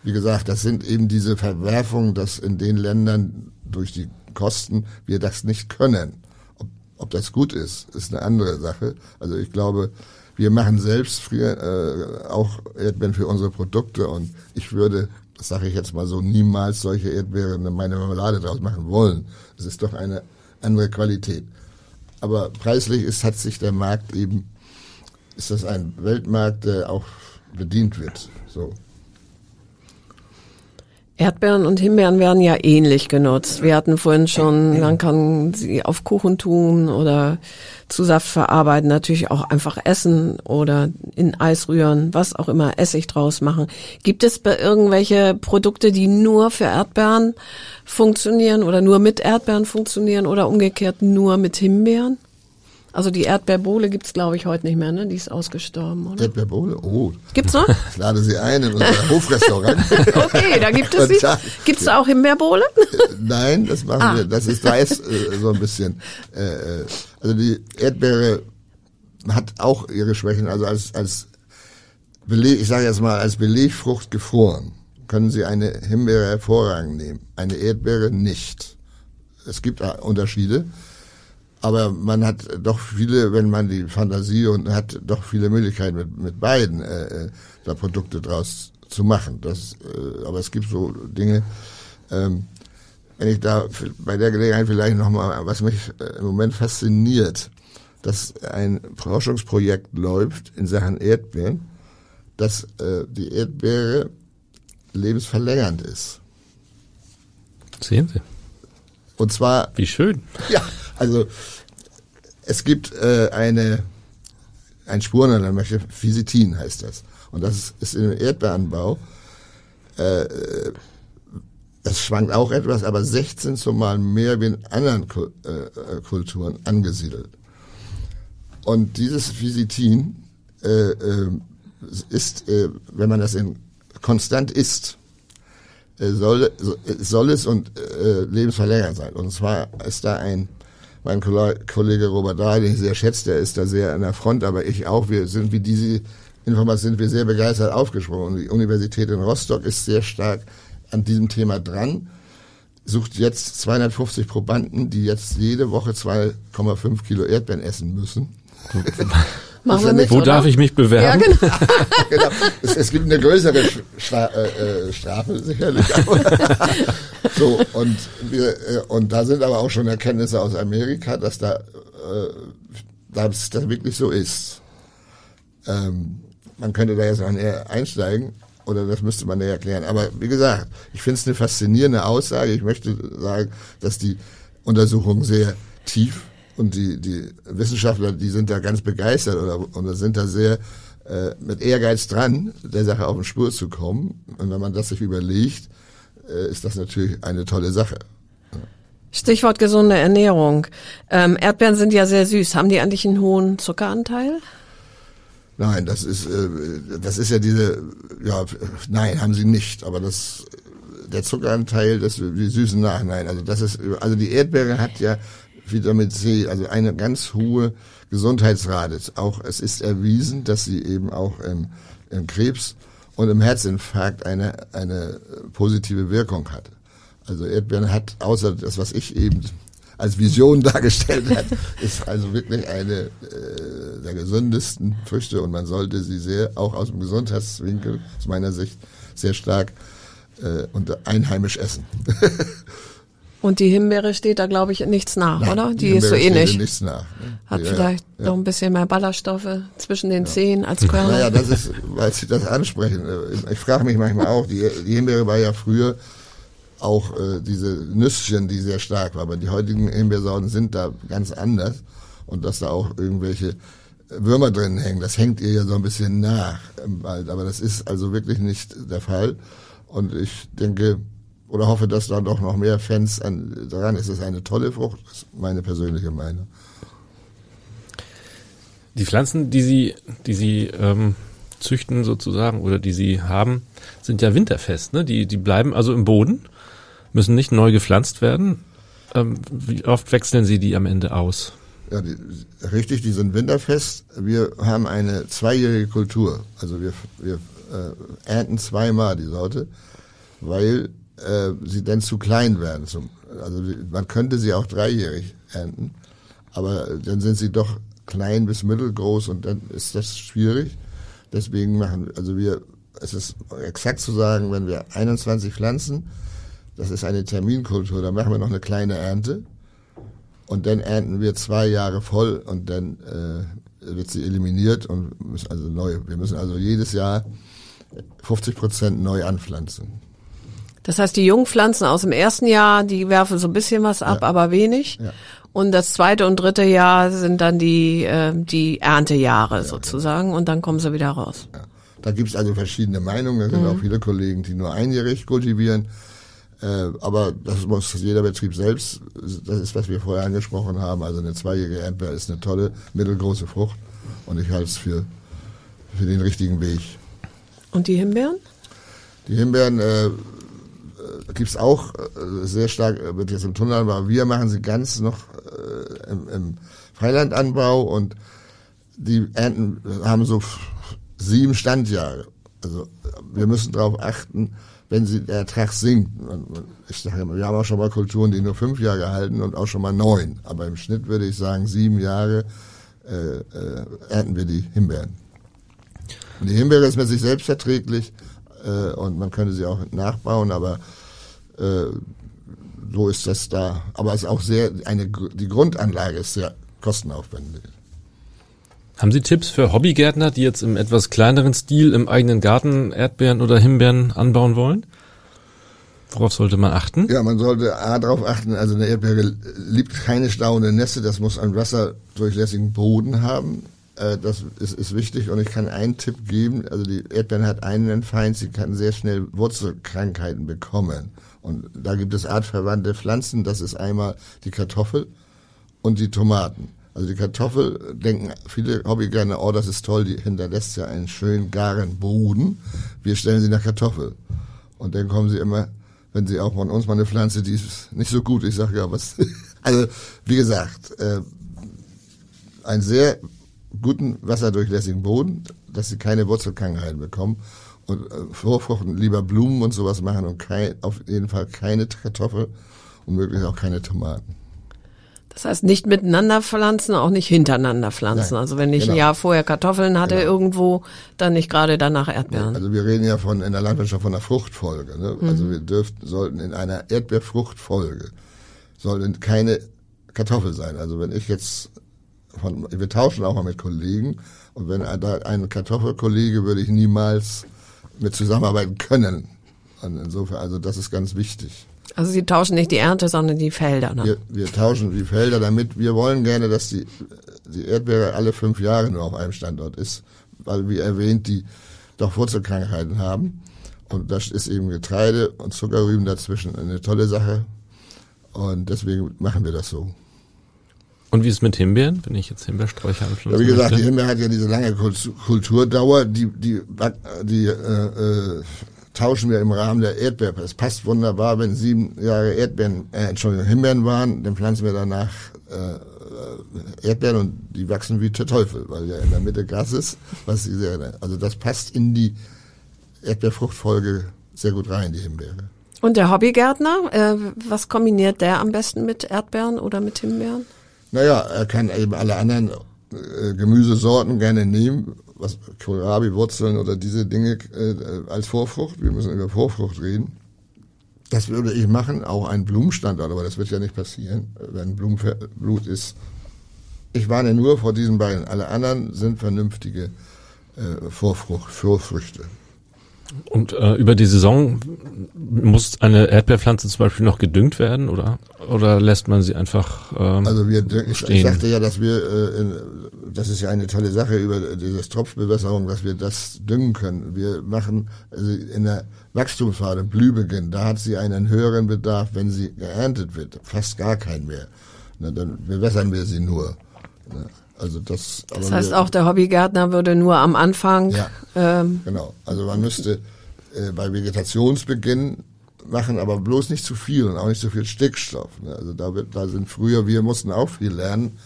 wie gesagt, das sind eben diese Verwerfungen, dass in den Ländern durch die Kosten wir das nicht können. Ob, ob das gut ist, ist eine andere Sache. Also ich glaube, wir machen selbst früher äh, auch Erdbeeren für unsere Produkte und ich würde, das sage ich jetzt mal so, niemals solche Erdbeeren in meine Marmelade draus machen wollen. Es ist doch eine andere Qualität. Aber preislich ist, hat sich der Markt eben, ist das ein Weltmarkt, der auch bedient wird. So. Erdbeeren und Himbeeren werden ja ähnlich genutzt. Wir hatten vorhin schon, man kann sie auf Kuchen tun oder zu Saft verarbeiten, natürlich auch einfach essen oder in Eis rühren, was auch immer, Essig draus machen. Gibt es irgendwelche Produkte, die nur für Erdbeeren funktionieren oder nur mit Erdbeeren funktionieren oder umgekehrt nur mit Himbeeren? Also die Erdbeerbohle gibt's glaube ich, heute nicht mehr, ne? Die ist ausgestorben, oder? Erdbeerbohle? Oh. Gibt's noch? Ich (laughs) lade sie ein in unser (laughs) Hofrestaurant. okay, da gibt es sie. Gibt's da auch Himbeerbohle? Nein, das machen ah. wir. Das ist weiß äh, so ein bisschen. Äh, äh, also die Erdbeere hat auch ihre Schwächen. Also als, als Beleg, ich sage jetzt mal, als Belegfrucht gefroren, können Sie eine Himbeere hervorragend nehmen. Eine Erdbeere nicht. es gibt Unterschiede. Aber man hat doch viele, wenn man die Fantasie und hat doch viele Möglichkeiten mit, mit beiden äh, äh da Produkte draus zu machen. Das, äh, aber es gibt so Dinge, ähm, wenn ich da bei der Gelegenheit vielleicht nochmal, was mich äh, im Moment fasziniert, dass ein Forschungsprojekt läuft in Sachen Erdbeeren, dass äh, die Erdbeere lebensverlängernd ist. Sehen Sie. Und zwar. Wie schön. Ja, also es gibt äh, eine ein Spurenelement, Physitin heißt das. Und das ist im Erdbeeranbau, äh, das schwankt auch etwas, aber 16 zumal mehr wie in anderen äh, Kulturen angesiedelt. Und dieses Physitin äh, äh, ist, äh, wenn man das in konstant isst, äh, soll, soll es und äh, lebensverlängernd sein. Und zwar ist da ein mein Kollege Robert Dahl, den ich sehr schätze, der ist da sehr an der Front, aber ich auch. Wir sind wie diese Information sind wir sehr begeistert aufgesprungen. Die Universität in Rostock ist sehr stark an diesem Thema dran, sucht jetzt 250 Probanden, die jetzt jede Woche 2,5 Kilo Erdbeeren essen müssen. (laughs) Machen wir mit, Wo oder? darf ich mich bewerben? Ja, genau. (laughs) genau. Es, es, gibt eine größere Stra äh, äh, Strafe sicherlich. (laughs) so und wir äh, und da sind aber auch schon Erkenntnisse aus Amerika, dass da äh, dass das wirklich so ist. Ähm, man könnte da jetzt noch näher einsteigen oder das müsste man näher erklären. Aber wie gesagt, ich finde es eine faszinierende Aussage. Ich möchte sagen, dass die Untersuchung sehr tief und die, die Wissenschaftler, die sind da ganz begeistert oder, oder sind da sehr äh, mit Ehrgeiz dran, der Sache auf den Spur zu kommen. Und wenn man das sich überlegt, äh, ist das natürlich eine tolle Sache. Stichwort gesunde Ernährung. Ähm, Erdbeeren sind ja sehr süß. Haben die eigentlich einen hohen Zuckeranteil? Nein, das ist äh, das ist ja diese ja nein haben sie nicht, aber das der Zuckeranteil, das die süßen Nachhinein, also das ist also die Erdbeere hat ja Vitamin C, also eine ganz hohe Gesundheitsrate. Auch es ist erwiesen, dass sie eben auch im, im Krebs und im Herzinfarkt eine eine positive Wirkung hat. Also Erdbeeren hat außer das, was ich eben als Vision (laughs) dargestellt hat, ist also wirklich eine äh, der gesündesten Früchte und man sollte sie sehr, auch aus dem Gesundheitswinkel, aus meiner Sicht, sehr stark äh, und einheimisch essen. (laughs) Und die Himbeere steht da, glaube ich, nichts nach, Nein, oder? Die, die ist so ähnlich. nichts nach. Ne? Hat Ja, vielleicht ja. noch ein bisschen mehr Ballaststoffe zwischen den Zehen als Körner. Naja, das ist, weil Sie das ansprechen. äh, Ich frage mich manchmal auch, die, die Himbeere war ja früher auch äh, diese Nüsschen, die sehr stark war, aber die heutigen Himbeersorten sind da ganz anders und dass da auch irgendwelche Würmer drin hängen, das hängt ihr ja so ein bisschen nach aber das ist also wirklich nicht der Fall und ich denke oder hoffe, dass da doch noch mehr Fans an, daran ist. Es ist eine tolle Frucht, das ist meine persönliche Meinung. Die Pflanzen, die Sie, die Sie ähm, züchten sozusagen oder die Sie haben, sind ja winterfest. Ne? Die, die bleiben also im Boden, müssen nicht neu gepflanzt werden. Ähm, wie oft wechseln Sie die am Ende aus? Ja, die, richtig, die sind winterfest. Wir haben eine zweijährige Kultur. Also wir, wir äh, ernten zweimal die Sorte, weil äh, sie dann zu klein werden. Zum, also man könnte sie auch dreijährig ernten, aber dann sind sie doch klein bis mittelgroß und dann ist das schwierig. Deswegen machen, also wir, es ist exakt zu sagen, wenn wir 21 pflanzen, das ist eine Terminkultur, dann machen wir noch eine kleine Ernte. Und dann ernten wir zwei Jahre voll und dann äh, wird sie eliminiert und müssen also neu. Wir müssen also jedes Jahr 50 Prozent neu anpflanzen. Das heißt, die Jungpflanzen aus dem ersten Jahr, die werfen so ein bisschen was ab, aber wenig. Ja. Und das zweite und dritte Jahr sind dann die, äh, die Erntejahre sozusagen und dann kommen sie wieder raus. Ja. Da gibt es also verschiedene Meinungen. Da sind auch viele Kollegen, die nur einjährig kultivieren. Äh, aber das muss jeder Betrieb selbst, das ist, was wir vorher angesprochen haben. Also eine zweijährige Erdbeer ist eine tolle, mittelgroße Frucht. Und ich halte es für, für den richtigen Weg. Und die Himbeeren? Die Himbeeren äh, gibt es auch äh, sehr stark, äh, wird jetzt im Tunnel, aber wir machen sie ganz noch äh, im, im Freilandanbau und die Ernten haben so sieben Standjahre. Also wir müssen darauf achten, wenn sie, der Ertrag sinkt. Ich sage immer, wir haben auch schon mal Kulturen, die nur fünf Jahre halten und auch schon mal neun. Aber im Schnitt würde ich sagen, sieben Jahre äh, äh, ernten wir die Himbeeren. Und die Himbeere ist mit sich selbst verträglich äh, und man könnte sie auch nachbauen, aber äh, so ist das da. Aber es ist auch sehr, eine, die Grundanlage ist sehr kostenaufwendig. Haben Sie Tipps für Hobbygärtner, die jetzt im etwas kleineren Stil im eigenen Garten Erdbeeren oder Himbeeren anbauen wollen? Worauf sollte man achten? Ja, man sollte A darauf achten, also eine Erdbeere liebt keine stauende Nässe, das muss einen wasserdurchlässigen Boden haben. Äh, das ist, ist wichtig und ich kann einen Tipp geben, also die Erdbeere hat einen Feind, sie kann sehr schnell Wurzelkrankheiten bekommen. Und da gibt es artverwandte Pflanzen, das ist einmal die Kartoffel und die Tomaten. Also die Kartoffel denken viele Hobbygärtner, oh, das ist toll, die hinterlässt ja einen schönen garen Boden. Wir stellen sie nach Kartoffel. Und dann kommen sie immer, wenn sie auch von uns mal eine Pflanze, die ist nicht so gut. Ich sage ja, was. (laughs) Also wie gesagt, äh, einen sehr guten wasserdurchlässigen Boden, dass sie keine Wurzelkrankheiten bekommen und äh, Vorfruchten lieber Blumen und sowas machen und kein, auf jeden Fall keine Kartoffel und möglichst auch keine Tomaten. Das heißt, nicht miteinander pflanzen, auch nicht hintereinander pflanzen. Nein, also wenn ich genau. ein Jahr vorher Kartoffeln hatte Genau. irgendwo, dann nicht gerade danach Erdbeeren. Also wir reden ja von in der Landwirtschaft von einer Fruchtfolge. Ne? Also wir dürften, sollten in einer Erdbeerfruchtfolge sollten keine Kartoffel sein. Also wenn ich jetzt von, wir tauschen auch mal mit Kollegen und wenn da ein Kartoffelkollege würde ich niemals mit zusammenarbeiten können. Und insofern, also das ist ganz wichtig. Also sie tauschen nicht die Ernte, sondern die Felder. Ne? Wir, wir tauschen die Felder damit. Wir wollen gerne, dass die, die Erdbeere alle fünf Jahre nur auf einem Standort ist, weil, wie erwähnt, die doch Wurzelkrankheiten haben. Und das ist eben Getreide und Zuckerrüben dazwischen eine tolle Sache. Und deswegen machen wir das so. Und wie ist es mit Himbeeren, wenn ich jetzt Himbeersträucher Ja, anpflanzen wie gesagt, die möchte? Himbeere hat ja diese lange Kultu- Kulturdauer, die, die, die äh, äh, tauschen wir im Rahmen der Erdbeere. Es passt wunderbar, wenn sieben Jahre Erdbeeren, äh, Entschuldigung, Himbeeren waren, dann pflanzen wir danach äh, Erdbeeren und die wachsen wie der Teufel, weil ja in der Mitte Gras ist, was sie sehr, also das passt in die Erdbeerfruchtfolge sehr gut rein, die Himbeere. Und der Hobbygärtner, äh, was kombiniert der am besten mit Erdbeeren oder mit Himbeeren? Naja, er kann eben alle anderen äh, Gemüsesorten gerne nehmen, was Kohlrabi, Wurzeln oder diese Dinge äh, als Vorfrucht. Wir müssen über Vorfrucht reden. Das würde ich machen, auch ein Blumenstandort, aber das wird ja nicht passieren, wenn Blumenblut ist. Ich warne nur vor diesen beiden. Alle anderen sind vernünftige äh, Vorfrucht, Vorfrüchte. Und äh, über die Saison muss eine Erdbeerpflanze zum Beispiel noch gedüngt werden oder oder lässt man sie einfach ähm, Also wir, ich, ich stehen? sagte ja, dass wir, äh, in, das ist ja eine tolle Sache über dieses Tropfbewässerung, dass wir das düngen können. Wir machen also in der Wachstumsphase, Blühbeginn, da hat sie einen höheren Bedarf, wenn sie geerntet wird, fast gar keinen mehr. Na, dann bewässern wir sie nur. Na, also das. Das heißt, wir, auch der Hobbygärtner würde nur am Anfang Ja. Ähm, Genau. Also man müsste äh, bei Vegetationsbeginn machen, aber bloß nicht zu viel und auch nicht zu viel Stickstoff. Ne? Also da wird, da sind früher, wir mussten auch viel lernen.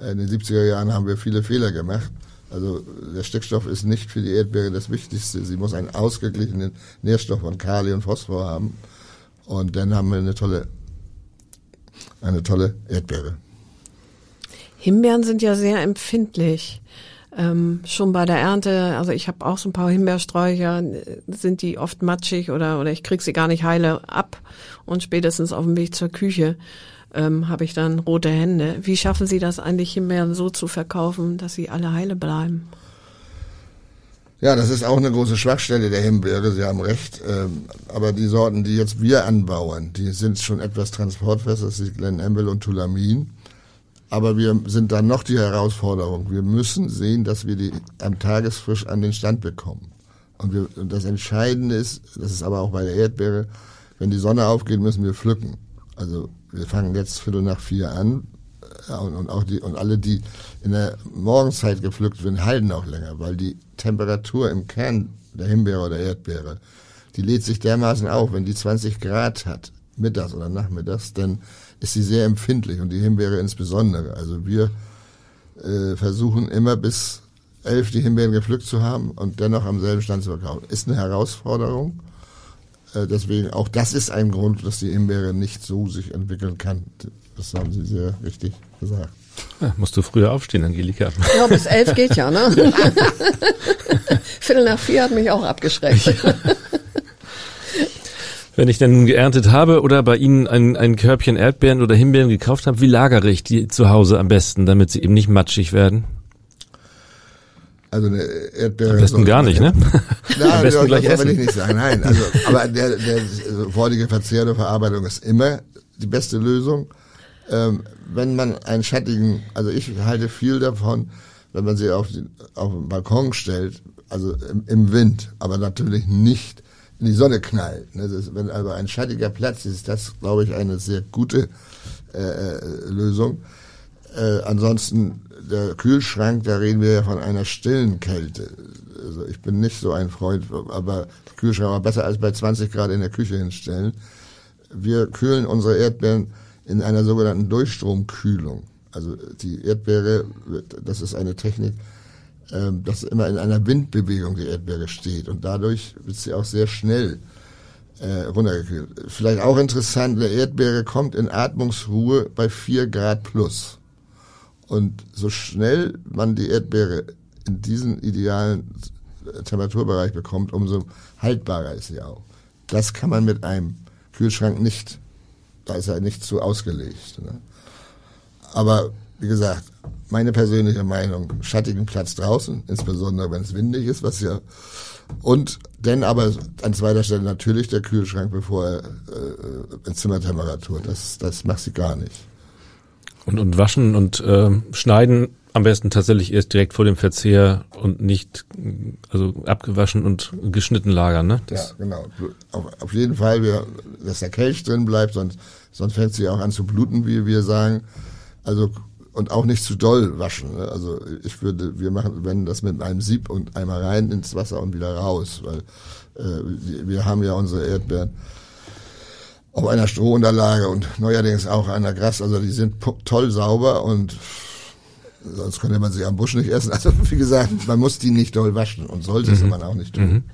Äh, In den 70er Jahren haben wir viele Fehler gemacht. Also der Stickstoff ist nicht für die Erdbeere das Wichtigste. Sie muss einen ausgeglichenen Nährstoff von Kali und Phosphor haben. Und dann haben wir eine tolle, eine tolle Erdbeere. Himbeeren sind ja sehr empfindlich. Ähm, schon bei der Ernte, also ich habe auch so ein paar Himbeersträucher, sind die oft matschig oder, oder ich krieg sie gar nicht heile ab und spätestens auf dem Weg zur Küche ähm, habe ich dann rote Hände. Wie schaffen Sie das eigentlich, Himbeeren so zu verkaufen, dass sie alle heile bleiben? Ja, das ist auch eine große Schwachstelle der Himbeere, Sie haben recht. Ähm, aber die Sorten, die jetzt wir anbauen, die sind schon etwas transportfester, das ist Glen Amble und Tulamin. Aber wir sind dann noch die Herausforderung. Wir müssen sehen, dass wir die am Tagesfrisch an den Stand bekommen. Und, wir, und das Entscheidende ist, das ist aber auch bei der Erdbeere, wenn die Sonne aufgeht, müssen wir pflücken. Also wir fangen jetzt Viertel nach vier an ja, und, und auch die und alle, die in der Morgenzeit gepflückt werden, halten auch länger, weil die Temperatur im Kern der Himbeere oder Erdbeere, die lädt sich dermaßen auf, wenn die 20 Grad hat, mittags oder nachmittags, dann ist sie sehr empfindlich und die Himbeere insbesondere. Also wir äh, versuchen immer bis elf die Himbeeren gepflückt zu haben und dennoch am selben Stand zu verkaufen. Ist eine Herausforderung, Äh, deswegen, auch das ist ein Grund, dass die Himbeere nicht so sich entwickeln kann. Das haben Sie sehr richtig gesagt. Ja, musst du früher aufstehen, Angelika. Ja, bis elf geht ja, ne? (laughs) Viertel nach vier hat mich auch abgeschreckt. Wenn ich dann geerntet habe oder bei Ihnen ein, ein Körbchen Erdbeeren oder Himbeeren gekauft habe, wie lagere ich die zu Hause am besten, damit sie eben nicht matschig werden? Also eine Erdbeere. Am besten gar nicht, ne? (laughs) Nein, am besten das, gleich das will essen. ich nicht sagen. Nein, also, aber der, der sofortige Verzehr der Verarbeitung ist immer die beste Lösung. Ähm, wenn man einen schattigen, also ich halte viel davon, wenn man sie auf den, auf den Balkon stellt, also im, im Wind, aber natürlich nicht in die Sonne knallt. Ne? Ist, wenn aber ein schattiger Platz ist, das glaube ich eine sehr gute äh, äh, Lösung. Äh, ansonsten der Kühlschrank, da reden wir ja von einer stillen Kälte. Also ich bin nicht so ein Freund, aber Kühlschrank war besser als bei 20 Grad in der Küche hinstellen. Wir kühlen unsere Erdbeeren in einer sogenannten Durchstromkühlung. Also die Erdbeere, das ist eine Technik, dass immer in einer Windbewegung die Erdbeere steht und dadurch wird sie auch sehr schnell äh, runtergekühlt. Vielleicht auch interessant, eine Erdbeere kommt in Atmungsruhe bei 4 Grad plus. Und so schnell man die Erdbeere in diesen idealen Temperaturbereich bekommt, umso haltbarer ist sie auch. Das kann man mit einem Kühlschrank nicht, da ist er nicht so ausgelegt. Ne? Aber wie gesagt, meine persönliche Meinung, schattigen Platz draußen, insbesondere wenn es windig ist, was ja und denn aber an zweiter Stelle natürlich der Kühlschrank, bevor er äh, in Zimmertemperatur. Das, das macht sie gar nicht. Und, und waschen und ähm, schneiden am besten tatsächlich erst direkt vor dem Verzehr und nicht also abgewaschen und geschnitten lagern, ne? ja, genau. Auf, auf jeden Fall, wir, dass der Kelch drin bleibt, sonst, sonst fängt sie auch an zu bluten, wie wir sagen. Also und auch nicht zu doll waschen. Ne? Also ich würde, wir machen, wenn das mit einem Sieb und einmal rein ins Wasser und wieder raus, weil äh, wir haben ja unsere Erdbeeren auf einer Strohunterlage und neuerdings auch einer Gras. Also die sind toll sauber und sonst könnte man sie am Busch nicht essen. (laughs) Also wie gesagt, man muss die nicht doll waschen und sollte es Mhm. man auch nicht tun. Mhm.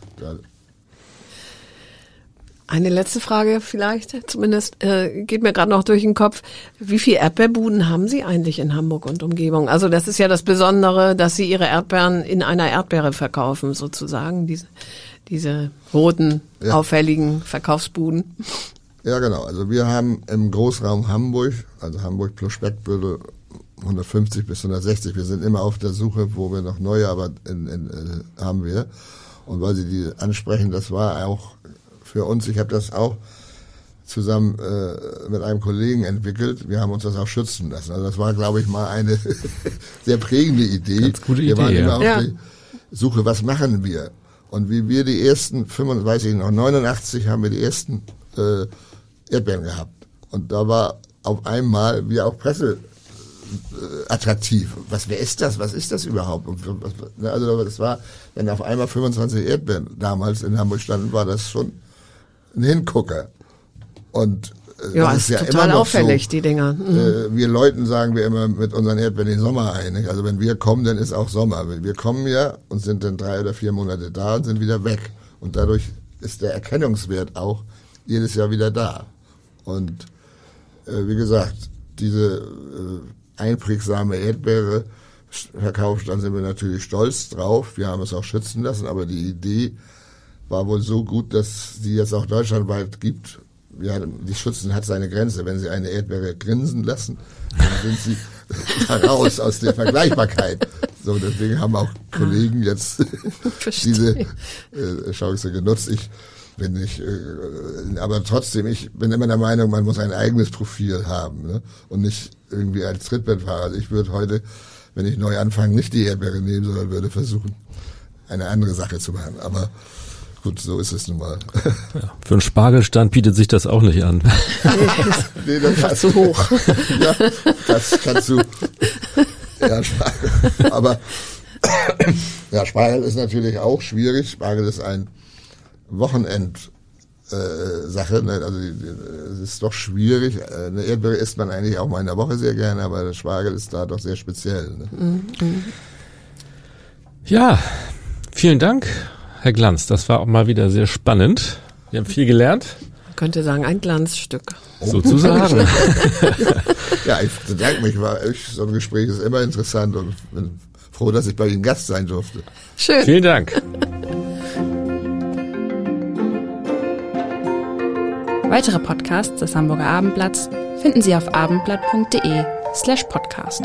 Eine letzte Frage vielleicht, zumindest äh, geht mir gerade noch durch den Kopf. Wie viele Erdbeerbuden haben Sie eigentlich in Hamburg und Umgebung? Also das ist ja das Besondere, dass Sie Ihre Erdbeeren in einer Erdbeere verkaufen, sozusagen, diese, diese roten, Ja. auffälligen Verkaufsbuden. Ja, genau. Also wir haben im Großraum Hamburg, also Hamburg plus Speckbüttel, 150 bis 160. Wir sind immer auf der Suche, wo wir noch neue, aber in, in, äh, haben wir. Und weil Sie die ansprechen, das war auch für uns, ich habe das auch zusammen äh, mit einem Kollegen entwickelt. Wir haben uns das auch schützen lassen. Also das war, glaube ich, mal eine (laughs) sehr prägende Idee. Ganz gute wir waren Idee, immer ja. auf Ja. die Suche, was machen wir? Und wie wir die ersten, 35, weiß ich noch, 89 haben wir die ersten äh, Erdbeeren gehabt. Und da war auf einmal, wie auch Presse, äh, attraktiv. Was, wer ist das? Was ist das überhaupt? Und was, ne, also das war, wenn auf einmal 25 Erdbeeren damals in Hamburg standen, war das schon ein Hingucker. Und äh, Ja, das ist total noch auffällig, so. die Dinger. Mhm. Äh, wir Leuten sagen wir immer mit unseren Erdbeeren den Sommer ein. Nicht? Also wenn wir kommen, dann ist auch Sommer. Wir kommen ja und sind dann drei oder vier Monate da und sind wieder weg. Und dadurch ist der Erkennungswert auch jedes Jahr wieder da. Und äh, wie gesagt, diese äh, einprägsame Erdbeere verkauft, dann sind wir natürlich stolz drauf. Wir haben es auch schützen lassen, aber die Idee war wohl so gut, dass sie jetzt auch deutschlandweit gibt. Hatten, die Schützen hat seine Grenze. Wenn sie eine Erdbeere grinsen lassen, dann sind sie (laughs) raus aus der Vergleichbarkeit. So, deswegen haben auch Kollegen jetzt (laughs) Verstehe. diese äh, Chance genutzt. Ich bin nicht, äh, aber trotzdem, ich bin immer der Meinung, man muss ein eigenes Profil haben ne? und nicht irgendwie als Trittbettfahrer. Also ich würde heute, wenn ich neu anfange, nicht die Erdbeere nehmen, sondern würde versuchen, eine andere Sache zu machen. Aber gut, so ist es nun mal. Ja, für einen Spargelstand bietet sich das auch nicht an. (laughs) nee, das war Zu hoch. ja, das kannst du. Ja, Spargel. Aber (clears throat) ja, Spargel ist natürlich auch schwierig. Spargel ist ein Wochenend. Äh, Sache, ne? also es ist doch schwierig. Eine Erdbeere isst man eigentlich auch mal in der Woche sehr gerne, aber der Spargel ist da doch sehr speziell. Ne? Ja, vielen Dank, Herr Glanz. Das war auch mal wieder sehr spannend. Wir haben viel gelernt. Man könnte sagen, ein Glanzstück. Sozusagen. (laughs) Ja, ich bedanke mich, war ich, so ein Gespräch ist immer interessant und bin froh, dass ich bei Ihnen Gast sein durfte. Schön. Vielen Dank. Weitere Podcasts des Hamburger Abendblatts finden Sie auf abendblatt.de slash podcast.